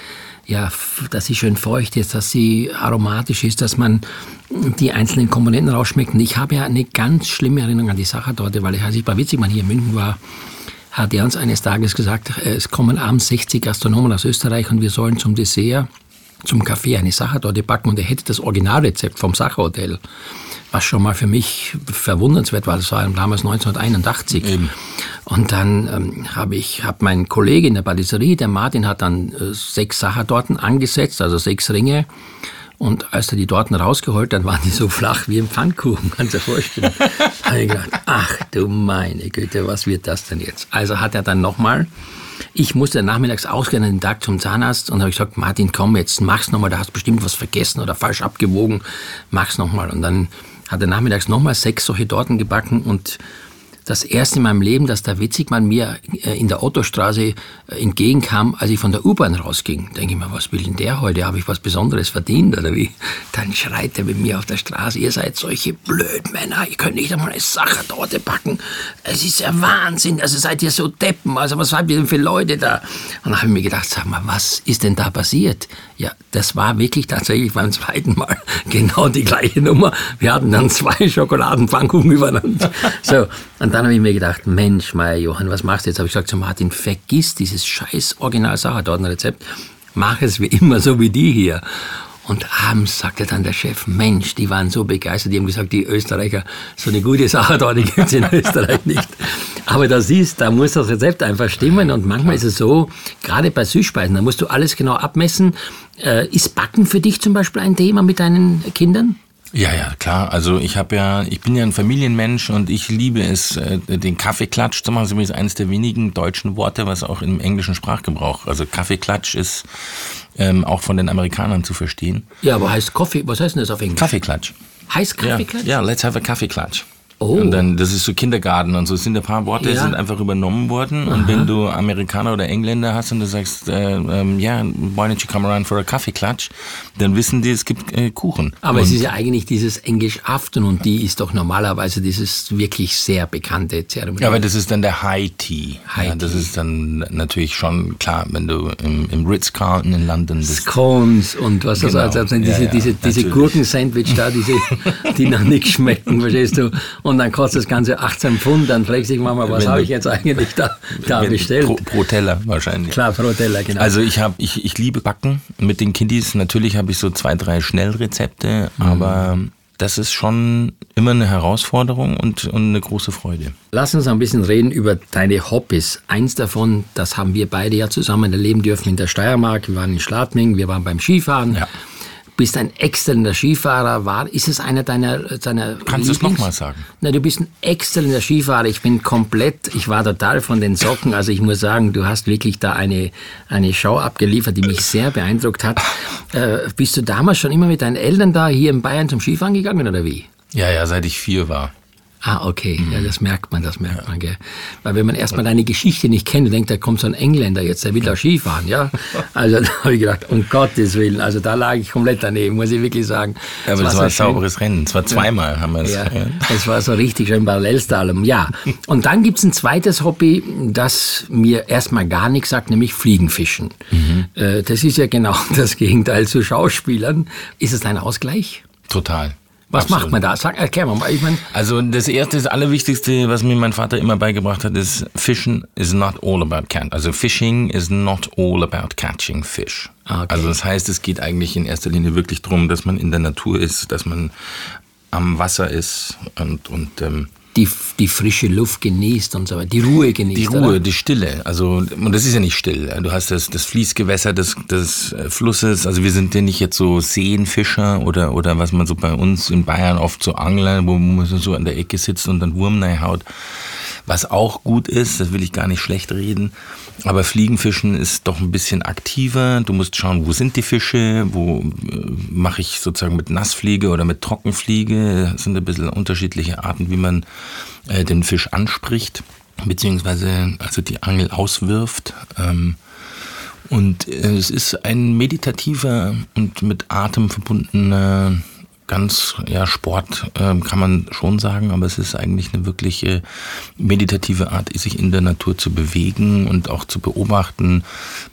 ja, dass sie schön feucht ist, dass sie aromatisch ist, dass man die einzelnen Komponenten rausschmeckt. Und ich habe ja eine ganz schlimme Erinnerung an die Sachertorte, weil ich, als ich bei Witzigmann hier in München war, hat er uns eines Tages gesagt, es kommen abends 60 Gastronomen aus Österreich und wir sollen zum Dessert zum Kaffee eine Sachertorte backen und er hätte das Originalrezept vom Sacherhotel, was schon mal für mich verwundernswert war. Das war damals 1981. Eben. Und dann ähm, habe ich, habe mein Kollege in der Patisserie, der Martin, hat dann äh, sechs Sachertorten angesetzt, also sechs Ringe. Und als er die Torten rausgeholt hat, waren die so flach wie ein Pfannkuchen, kannst du dir vorstellen. habe ich gedacht, ach du meine Güte, was wird das denn jetzt? Also hat er dann nochmal, ich musste nachmittags ausgehen an den Tag zum Zahnarzt und habe gesagt, Martin, komm jetzt, mach's nochmal, da hast du bestimmt was vergessen oder falsch abgewogen, mach's nochmal. Und dann hat er nachmittags nochmal sechs solche Torten gebacken und das erste in meinem Leben, dass der Witzigmann mir äh, in der Ottostraße äh, entgegenkam, als ich von der U-Bahn rausging. Denke ich mir, was will denn der heute? Habe ich was Besonderes verdient oder wie? Dann schreit er mit mir auf der Straße, ihr seid solche Blödmänner, ihr könnt nicht einmal eine Sachertorte backen. Es ist ja Wahnsinn, also seid ihr so Deppen, also was seid ihr denn für Leute da? Und dann habe ich mir gedacht, sag mal, was ist denn da passiert? Ja, das war wirklich tatsächlich beim zweiten Mal genau die gleiche Nummer. Wir hatten dann zwei Schokoladenpfannkuchen übereinander. So, und dann habe ich mir gedacht, Mensch, Meier Johann, was machst du jetzt? Habe ich gesagt zu Martin, vergiss dieses scheiß original rezept mach es wie immer so wie die hier. Und abends sagte dann der Chef, Mensch, die waren so begeistert, die haben gesagt, die Österreicher, so eine gute die gibt es in Österreich nicht. Aber da siehst, da muss das Rezept einfach stimmen und manchmal ist es so, gerade bei Süßspeisen, da musst du alles genau abmessen. Äh, ist Backen für dich zum Beispiel ein Thema mit deinen Kindern? Ja, ja, klar. Also ich habe ja, ich bin ja ein Familienmensch und ich liebe es, äh, den Kaffeeklatsch zu machen. Das ist eines der wenigen deutschen Worte, was auch im englischen Sprachgebrauch. Also Kaffeeklatsch ist ähm, auch von den Amerikanern zu verstehen. Ja, aber heißt Kaffee, was heißt denn das auf Englisch? Kaffeeklatsch. Heißt Kaffeeklatsch? Ja, ja let's have a Kaffeeklatsch. Oh. Und dann, das ist so Kindergarten und so. Es sind ein paar Worte, ja. sind einfach übernommen worden. Aha. Und wenn du Amerikaner oder Engländer hast und du sagst, äh, ähm, ja, yeah, why don't you come around for a coffee clutch, dann wissen die, es gibt äh, Kuchen. Aber und es ist ja eigentlich dieses English Afternoon die ist doch normalerweise dieses wirklich sehr bekannte Zeremonie. Ja, aber das ist dann der High Tea. High ja, das Tea. ist dann natürlich schon klar, wenn du im, im Ritz-Carlton in London bist. Scones und was genau. das also, diese, ja, diese, diese Gurkensandwich da, diese, die nach nichts schmecken, verstehst du? Und dann kostet das Ganze 18 Pfund, dann fragst du dich manchmal, was habe ich jetzt eigentlich da, da bestellt? Pro, pro, Teller wahrscheinlich. Klar, pro Teller, genau. Also ich, hab, ich, ich liebe Backen mit den Kiddies. Natürlich habe ich so zwei, drei Schnellrezepte, mhm. aber das ist schon immer eine Herausforderung und, und eine große Freude. Lass uns ein bisschen reden über deine Hobbys. Eins davon, das haben wir beide ja zusammen erleben dürfen in der Steiermark. Wir waren in Schladming, wir waren beim Skifahren. Ja bist ein exzellenter Skifahrer. War, ist es einer deiner, deiner Kannst du es nochmal sagen? Na, du bist ein exzellenter Skifahrer. Ich bin komplett, ich war total von den Socken. Also ich muss sagen, du hast wirklich da eine, eine Show abgeliefert, die mich sehr beeindruckt hat. Äh, bist du damals schon immer mit deinen Eltern da hier in Bayern zum Skifahren gegangen oder wie? Ja, ja, seit ich vier war. Ah, okay. Ja, das merkt man, das merkt man, gell. Weil wenn man erstmal deine Geschichte nicht kennt denkt, da kommt so ein Engländer jetzt, der will da Skifahren, ja. Also da habe ich gedacht, um Gottes Willen, also da lag ich komplett daneben, muss ich wirklich sagen. Ja, aber es war, ein sauberes Rennen. Es war zweimal, haben wir es. Ja, es war so richtig schön Parallelslalom, ja. Und dann gibt's ein zweites Hobby, das mir erstmal gar nichts sagt, nämlich Fliegenfischen. Mhm. Äh, das ist ja genau das Gegenteil zu Schauspielern. Ist es ein Ausgleich? Total. Was Absolut. macht man da? Sag, erklär mal. Ich mein also das erste, das allerwichtigste, was mir mein Vater immer beigebracht hat, ist Fischen is not all about catch. Also Fishing is not all about catching fish. Ah, okay. Also das heißt, es geht eigentlich in erster Linie wirklich darum, dass man in der Natur ist, dass man am Wasser ist und, und ähm, die, die frische Luft genießt und so weiter, die Ruhe genießt. Die Ruhe, oder? die Stille. Also, und das ist ja nicht still. Du hast das, das Fließgewässer des, des Flusses. Also wir sind ja nicht jetzt so Seenfischer oder, oder was man so bei uns in Bayern oft so Angler, wo man so an der Ecke sitzt und dann Wurm haut. Was auch gut ist, das will ich gar nicht schlecht reden. Aber Fliegenfischen ist doch ein bisschen aktiver. Du musst schauen, wo sind die Fische, wo äh, mache ich sozusagen mit Nassfliege oder mit Trockenfliege. Das sind ein bisschen unterschiedliche Arten, wie man äh, den Fisch anspricht, beziehungsweise also die Angel auswirft. Ähm, und äh, es ist ein meditativer und mit Atem verbundener ganz ja, Sport äh, kann man schon sagen, aber es ist eigentlich eine wirkliche meditative Art, sich in der Natur zu bewegen und auch zu beobachten.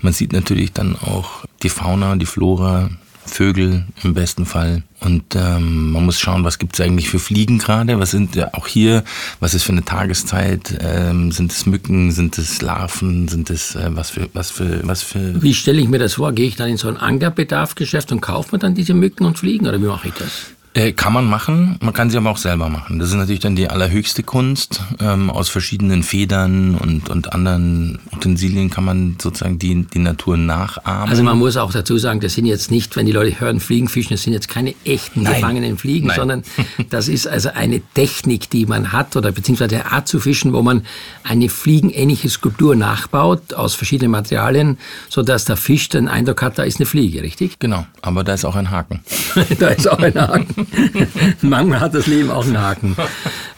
Man sieht natürlich dann auch die Fauna, die Flora, Vögel im besten Fall. Und ähm, man muss schauen, was gibt es eigentlich für Fliegen gerade? Was sind ja auch hier, was ist für eine Tageszeit? Ähm, sind es Mücken, sind es Larven, sind es äh, was für was für was für. Wie stelle ich mir das vor? Gehe ich dann in so ein Angerbedarfgeschäft und kaufe mir dann diese Mücken und Fliegen oder wie mache ich das? Äh, kann man machen, man kann sie aber auch selber machen. Das ist natürlich dann die allerhöchste Kunst. Ähm, aus verschiedenen Federn und, und anderen Utensilien kann man sozusagen die, die Natur nachahmen. Also man muss auch dazu sagen, das sind jetzt nicht, wenn die Leute hören Fliegenfischen, das sind jetzt keine echten Nein. gefangenen Fliegen, Nein. sondern das ist also eine Technik, die man hat oder beziehungsweise eine Art zu fischen, wo man eine fliegenähnliche Skulptur nachbaut aus verschiedenen Materialien, sodass der Fisch den Eindruck hat, da ist eine Fliege, richtig? Genau, aber da ist auch ein Haken. da ist auch ein Haken. Manchmal hat das Leben auch einen Haken.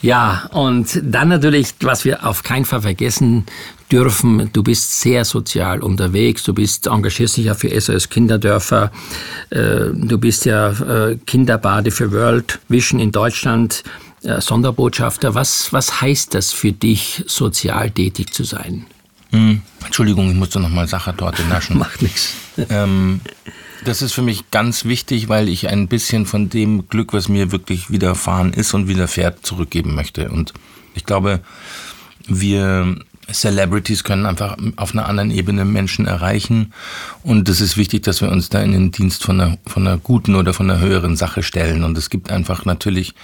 Ja, und dann natürlich, was wir auf keinen Fall vergessen dürfen, du bist sehr sozial unterwegs, du bist engagierst dich ja für SOS Kinderdörfer, äh, du bist ja äh, Kinderbade für World Vision in Deutschland, äh, Sonderbotschafter. Was, was heißt das für dich, sozial tätig zu sein? Hm, Entschuldigung, ich musste noch mal Sachertorte naschen. Macht nichts. Ähm, das ist für mich ganz wichtig, weil ich ein bisschen von dem Glück, was mir wirklich widerfahren ist und widerfährt, zurückgeben möchte. Und ich glaube, wir Celebrities können einfach auf einer anderen Ebene Menschen erreichen. Und es ist wichtig, dass wir uns da in den Dienst von einer, von einer guten oder von einer höheren Sache stellen. Und es gibt einfach natürlich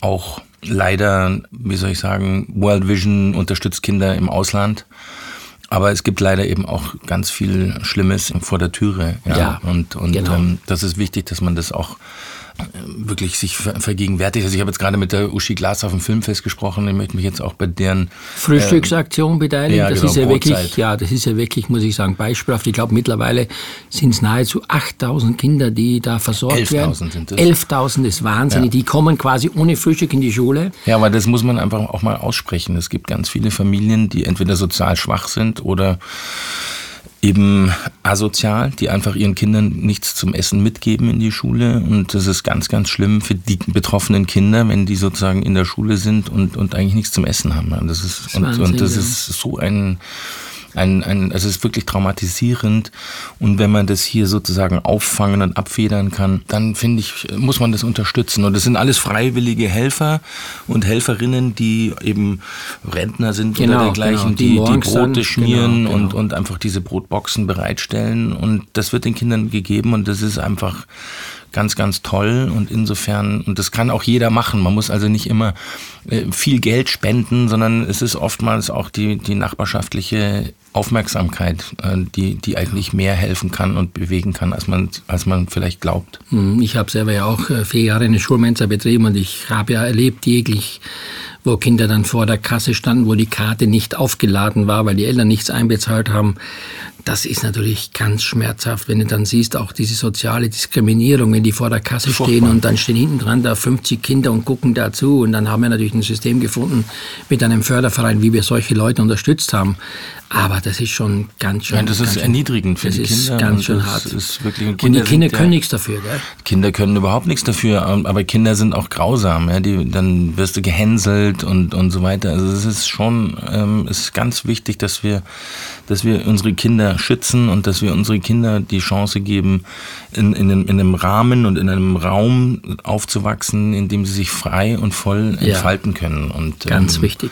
auch leider, wie soll ich sagen, World Vision unterstützt Kinder im Ausland. Aber es gibt leider eben auch ganz viel Schlimmes vor der Türe. Ja, ja und, und genau. ähm, das ist wichtig, dass man das auch wirklich sich vergegenwärtigt. Also ich habe jetzt gerade mit der Uschi Glas auf dem Filmfest gesprochen. Ich möchte mich jetzt auch bei deren Frühstücksaktion äh, beteiligen. Ja, das genau, ist ja Brotzeit. wirklich, ja, das ist ja wirklich, muss ich sagen, beispielhaft. Ich glaube mittlerweile sind es nahezu 8000 Kinder, die da versorgt 11 werden. 11.000 sind es. 11.000 ist wahnsinnig. Ja. Die kommen quasi ohne Frühstück in die Schule. Ja, aber das muss man einfach auch mal aussprechen. Es gibt ganz viele Familien, die entweder sozial schwach sind oder eben asozial, die einfach ihren Kindern nichts zum Essen mitgeben in die Schule. Und das ist ganz, ganz schlimm für die betroffenen Kinder, wenn die sozusagen in der Schule sind und, und eigentlich nichts zum Essen haben. Das ist, das und, Wahnsinn, und das ja. ist so ein ein, ein, also es ist wirklich traumatisierend. Und wenn man das hier sozusagen auffangen und abfedern kann, dann finde ich, muss man das unterstützen. Und das sind alles freiwillige Helfer und Helferinnen, die eben Rentner sind genau, oder dergleichen, genau. die, die, die Brote dann, schmieren genau, und, genau. und einfach diese Brotboxen bereitstellen. Und das wird den Kindern gegeben und das ist einfach ganz, ganz toll und insofern, und das kann auch jeder machen. Man muss also nicht immer äh, viel Geld spenden, sondern es ist oftmals auch die, die nachbarschaftliche Aufmerksamkeit, äh, die, die eigentlich mehr helfen kann und bewegen kann, als man, als man vielleicht glaubt. Hm, ich habe selber ja auch äh, vier Jahre eine Schulmensa betrieben und ich habe ja erlebt täglich, wo Kinder dann vor der Kasse standen, wo die Karte nicht aufgeladen war, weil die Eltern nichts einbezahlt haben das ist natürlich ganz schmerzhaft, wenn du dann siehst, auch diese soziale Diskriminierung, wenn die vor der Kasse Furchtbar. stehen und dann stehen hinten dran da 50 Kinder und gucken dazu. Und dann haben wir natürlich ein System gefunden mit einem Förderverein, wie wir solche Leute unterstützt haben. Aber das ist schon ganz schön. Nein, das ist erniedrigend für die Kinder. Das ist ganz schön hart. Ist wirklich, und, und, die Kinder können ja, nichts dafür, gell? Kinder können überhaupt nichts dafür, aber Kinder sind auch grausam. Ja? Die, dann wirst du gehänselt und, und so weiter. Also es ist schon, ähm, ist ganz wichtig, dass wir, dass wir unsere Kinder schützen und dass wir unsere Kinder die Chance geben, in, in, einem, in einem Rahmen und in einem Raum aufzuwachsen, in dem sie sich frei und voll entfalten ja. können. Und, ganz ähm, wichtig.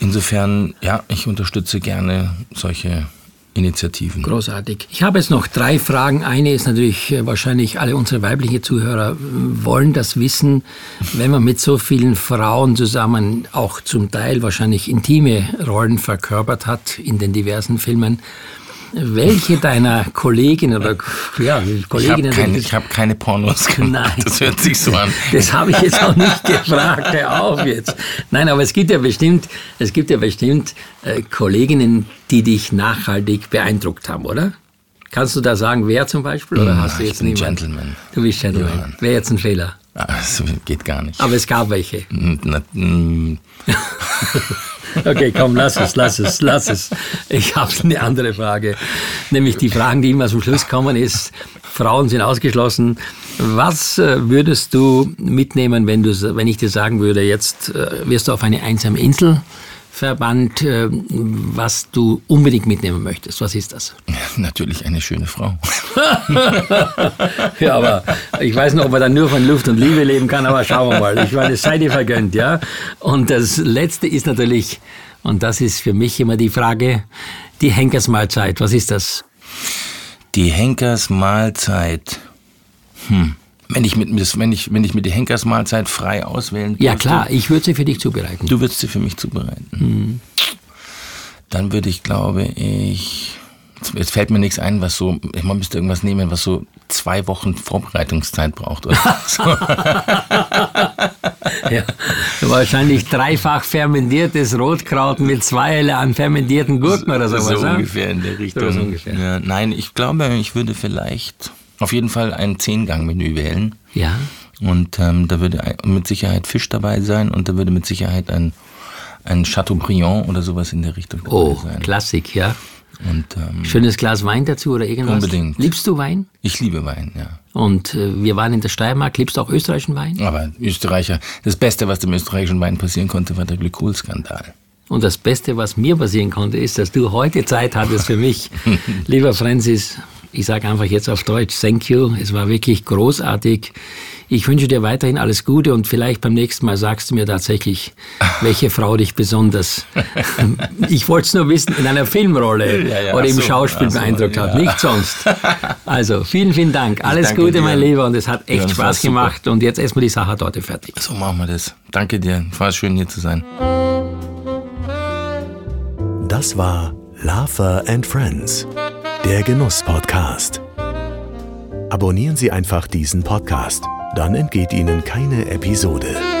Insofern, ja, ich unterstütze gerne solche Initiativen. Großartig. Ich habe jetzt noch drei Fragen. Eine ist natürlich äh, wahrscheinlich alle unsere weiblichen Zuhörer wollen das wissen, wenn man mit so vielen Frauen zusammen auch zum Teil wahrscheinlich intime Rollen verkörpert hat in den diversen Filmen. Welche deiner Kolleginnen oder ja, Kolleginnen? Ich habe keine, hab keine Pornos gemacht. Nein. Das hört sich so an. Das habe ich jetzt auch nicht gefragt. Hör auf jetzt. Nein, aber es gibt ja bestimmt, es gibt ja bestimmt äh, Kolleginnen, die dich nachhaltig beeindruckt haben, oder? Kannst du da sagen, wer zum Beispiel? Oder ja, hast du jetzt ich bin Gentleman. Du bist Gentleman. Wäre jetzt ein Fehler. Das geht gar nicht. Aber es gab welche. Okay, komm, lass es, lass es, lass es. Ich habe eine andere Frage. Nämlich die Fragen, die immer zum Schluss kommen, ist, Frauen sind ausgeschlossen. Was äh, würdest du mitnehmen, wenn, du, wenn ich dir sagen würde, jetzt äh, wirst du auf eine einsame Insel Verband, äh, was du unbedingt mitnehmen möchtest. Was ist das? Ja, natürlich eine schöne Frau. ja, aber ich weiß noch, ob man dann nur von Luft und Liebe leben kann, aber schauen wir mal. Ich meine, es sei dir vergönnt, ja. Und das Letzte ist natürlich, und das ist für mich immer die Frage, die Henkersmahlzeit. Was ist das? Die Henkersmahlzeit. Hm. Wenn ich mit, wenn ich, wenn ich mir die Henkersmahlzeit frei auswählen Ja klar, ich würde sie für dich zubereiten. Du würdest sie für mich zubereiten. Mhm. Dann würde ich, glaube ich, Jetzt fällt mir nichts ein, was so, man müsste irgendwas nehmen, was so zwei Wochen Vorbereitungszeit braucht. Oder so. ja, wahrscheinlich dreifach fermentiertes Rotkraut mit zwei an fermentierten Gurken oder sowas. So ungefähr in der Richtung. So ungefähr. Ja, nein, ich glaube, ich würde vielleicht auf jeden Fall ein Zehngang-Menü wählen. Ja. Und ähm, da würde mit Sicherheit Fisch dabei sein und da würde mit Sicherheit ein, ein Chateaubriand oder sowas in der Richtung dabei oh, sein. Oh, Klassik, ja. Und, ähm, Schönes Glas Wein dazu oder irgendwas? Unbedingt. Liebst du Wein? Ich liebe Wein, ja. Und äh, wir waren in der Steiermark. Liebst du auch österreichischen Wein? Aber Österreicher, das Beste, was dem österreichischen Wein passieren konnte, war der Glykolskandal. Und das Beste, was mir passieren konnte, ist, dass du heute Zeit hattest für mich. Lieber Francis, ich sage einfach jetzt auf Deutsch, thank you. Es war wirklich großartig. Ich wünsche dir weiterhin alles Gute und vielleicht beim nächsten Mal sagst du mir tatsächlich, welche Frau dich besonders, ich wollte es nur wissen, in einer Filmrolle ja, ja, oder im so, Schauspiel so, beeindruckt ja. hat, nicht sonst. Also vielen, vielen Dank. Alles Gute, dir. mein Lieber und es hat echt Spaß gemacht und jetzt erstmal die Sachertorte fertig. So machen wir das. Danke dir. War schön hier zu sein. Das war Lava and Friends, der Genuss-Podcast. Abonnieren Sie einfach diesen Podcast dann entgeht Ihnen keine Episode.